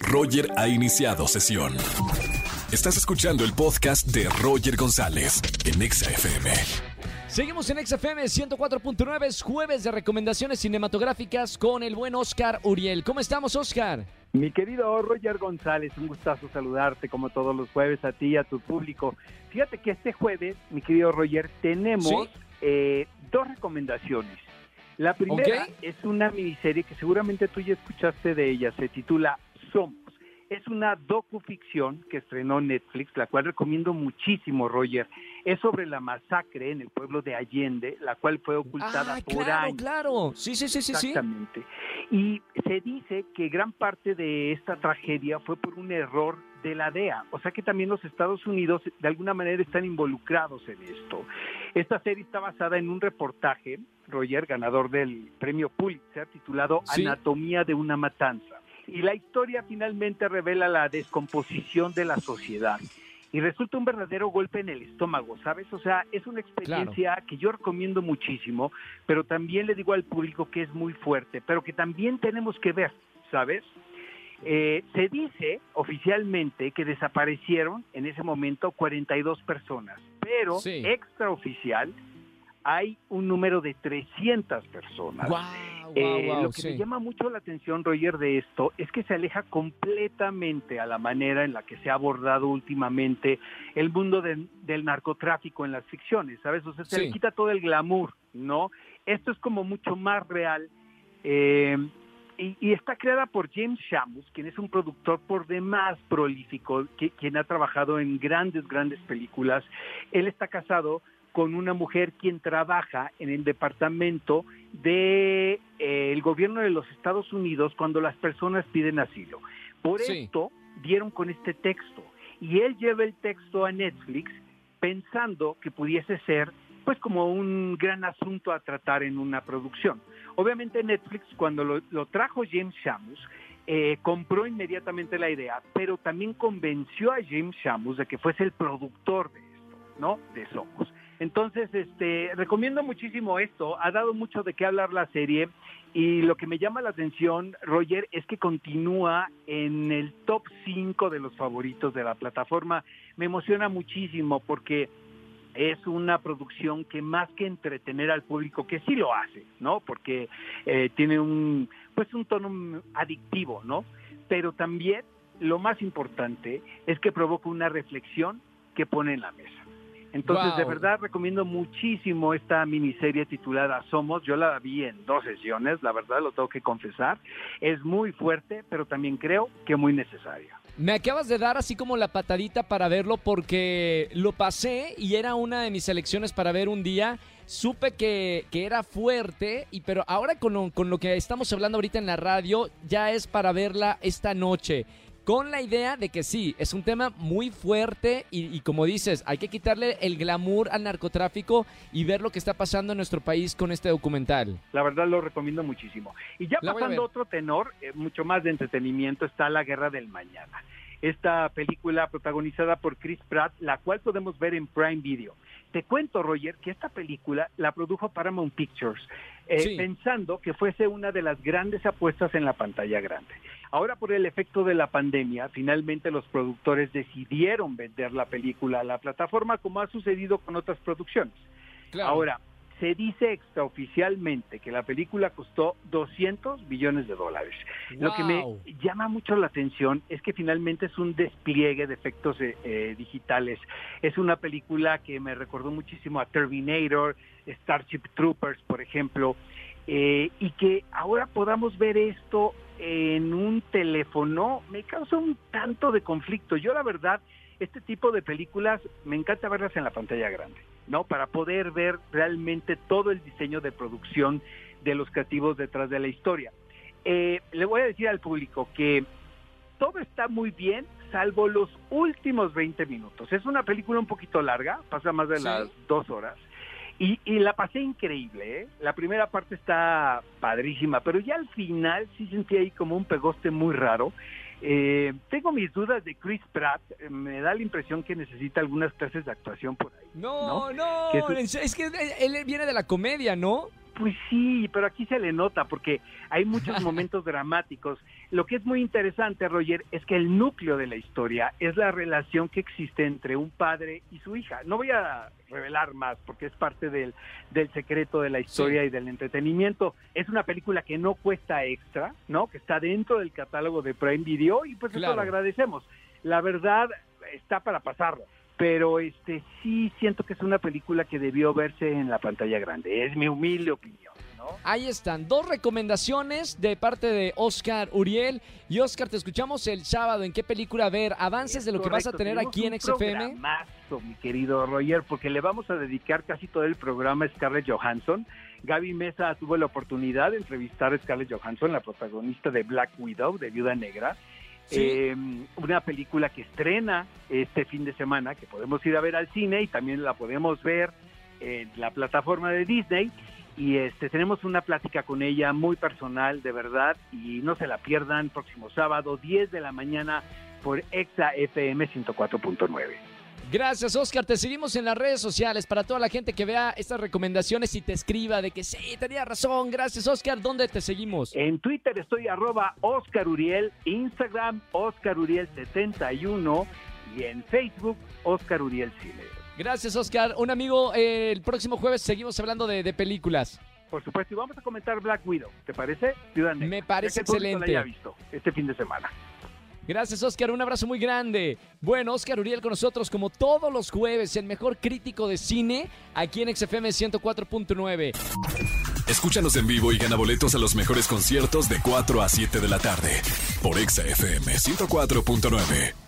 Roger ha iniciado sesión. Estás escuchando el podcast de Roger González en Exa FM. Seguimos en XFM 104.9, es jueves de recomendaciones cinematográficas con el buen Oscar Uriel. ¿Cómo estamos, Oscar? Mi querido Roger González, un gustazo saludarte como todos los jueves a ti y a tu público. Fíjate que este jueves, mi querido Roger, tenemos ¿Sí? eh, dos recomendaciones. La primera es una miniserie que seguramente tú ya escuchaste de ella, se titula Somos. Es una docuficción que estrenó Netflix, la cual recomiendo muchísimo, Roger. Es sobre la masacre en el pueblo de Allende, la cual fue ocultada Ah, por claro, años. claro. Sí, sí, sí, sí, sí. Exactamente. Y se dice que gran parte de esta tragedia fue por un error de la DEA, o sea que también los Estados Unidos de alguna manera están involucrados en esto. Esta serie está basada en un reportaje, Roger, ganador del premio Pulitzer, titulado Sí. Anatomía de una matanza. Y la historia finalmente revela la descomposición de la sociedad. Y resulta un verdadero golpe en el estómago, ¿sabes? O sea, es una experiencia que yo recomiendo muchísimo, pero también le digo al público que es muy fuerte, pero que también tenemos que ver, ¿sabes? Eh, se dice oficialmente que desaparecieron en ese momento 42 personas, pero Sí. extraoficial hay un número de 300 personas. Guau, Eh, lo que sí. me llama mucho la atención, Roger, de esto es que se aleja completamente a la manera en la que se ha abordado últimamente el mundo de- del narcotráfico en las ficciones, ¿sabes? O sea, se Sí. le quita todo el glamour, ¿no? Esto es como mucho más real. eh, y, y está creada por James Shamus, quien es un productor por demás prolífico, que- quien ha trabajado en grandes, grandes películas. Él está casado con una mujer quien trabaja en el departamento de eh, el gobierno de los Estados Unidos cuando las personas piden asilo. Por Sí. esto dieron con este texto y él lleva el texto a Netflix pensando que pudiese ser pues como un gran asunto a tratar en una producción. Obviamente Netflix cuando lo, lo trajo James Shamus eh, compró inmediatamente la idea, pero también convenció a James Shamus de que fuese el productor de esto, ¿no? De Somos. Entonces, este, recomiendo muchísimo esto. Ha dado mucho de qué hablar la serie y lo que me llama la atención, Roger, es que continúa en el top 5 de los favoritos de la plataforma. Me emociona muchísimo porque es una producción que más que entretener al público, que sí lo hace, ¿no? Porque eh, tiene un, pues un tono adictivo, ¿no? Pero también lo más importante es que provoca una reflexión que pone en la mesa. Entonces, de verdad recomiendo muchísimo esta miniserie titulada Somos. Yo la vi en dos sesiones, la verdad lo tengo que confesar. Es muy fuerte, pero también creo que muy necesaria. Me acabas de dar así como la patadita para verlo porque lo pasé y era una de mis elecciones para ver un día. Supe que, que era fuerte, y pero ahora con lo, con lo que estamos hablando ahorita en la radio, ya es para verla esta noche. Con la idea de que sí, es un tema muy fuerte y, y como dices, hay que quitarle el glamour al narcotráfico y ver lo que está pasando en nuestro país con este documental. La verdad lo recomiendo muchísimo. Y ya La pasando a otro tenor, eh, mucho más de entretenimiento, está La Guerra del Mañana. Esta película protagonizada por Chris Pratt, la cual podemos ver en Prime Video. Te cuento, Roger, que esta película la produjo Paramount Pictures, eh, Sí. pensando que fuese una de las grandes apuestas en la pantalla grande. Ahora, por el efecto de la pandemia, finalmente los productores decidieron vender la película a la plataforma, como ha sucedido con otras producciones. Ahora, se dice extraoficialmente que la película costó 200 billones de dólares. Lo que me llama mucho la atención es que finalmente es un despliegue de efectos eh, eh, digitales. Es una película que me recordó muchísimo a Terminator, Starship Troopers, por ejemplo, eh, y que ahora podamos ver esto en un teléfono me causa un tanto de conflicto. Yo la verdad, este tipo de películas me encanta verlas en la pantalla grande, ¿no? Para poder ver realmente todo el diseño de producción de los creativos detrás de la historia. Eh, le voy a decir al público que todo está muy bien, salvo los últimos 20 minutos. Es una película un poquito larga, pasa más de Sí. las dos horas. Y, y la pasé increíble, ¿eh? La primera parte está padrísima, pero ya al final sí sentí ahí como un pegoste muy raro. Eh, tengo mis dudas de Chris Pratt, eh, me da la impresión que necesita algunas clases de actuación por ahí. No, no, es que él viene de la comedia, ¿no? Pues sí, pero aquí se le nota porque hay muchos momentos dramáticos. Lo que es muy interesante, Roger, es que el núcleo de la historia es la relación que existe entre un padre y su hija. No voy a revelar más porque es parte del, del secreto de la historia y del entretenimiento. Es una película que no cuesta extra, ¿no? Que está dentro del catálogo de Prime Video y pues eso lo agradecemos. La verdad está para pasarlo pero este sí siento que es una película que debió verse en la pantalla grande. Es mi humilde opinión. ¿no? Ahí están, dos recomendaciones de parte de Oscar Uriel. Y Oscar, te escuchamos el sábado. ¿En qué película ver? Avances de lo que vas a tener aquí en XFM. mi querido Roger, porque le vamos a dedicar casi todo el programa a Scarlett Johansson. Gaby Mesa tuvo la oportunidad de entrevistar a Scarlett Johansson, la protagonista de Black Widow, de Viuda Negra. Eh, una película que estrena este fin de semana, que podemos ir a ver al cine y también la podemos ver en la plataforma de Disney. Y este tenemos una plática con ella muy personal, de verdad, y no se la pierdan próximo sábado, 10 de la mañana, por Exa FM 104.9. Gracias, Oscar. Te seguimos en las redes sociales para toda la gente que vea estas recomendaciones y te escriba de que sí, tenía razón. Gracias, Oscar. ¿Dónde te seguimos? En Twitter estoy arroba Oscar Uriel, Instagram Oscar Uriel 71 y en Facebook Oscar Uriel Cine. Gracias, Oscar. Un amigo, eh, el próximo jueves seguimos hablando de, películas. Por supuesto, y vamos a comentar Black Widow. ¿Te parece? Me parece excelente. visto este fin de semana. Gracias, Oscar. Un abrazo muy grande. Bueno, Oscar Uriel con nosotros como todos los jueves, el mejor crítico de cine aquí en XFM 104.9. Escúchanos en vivo y gana boletos a los mejores conciertos de 4 a 7 de la tarde por XFM 104.9.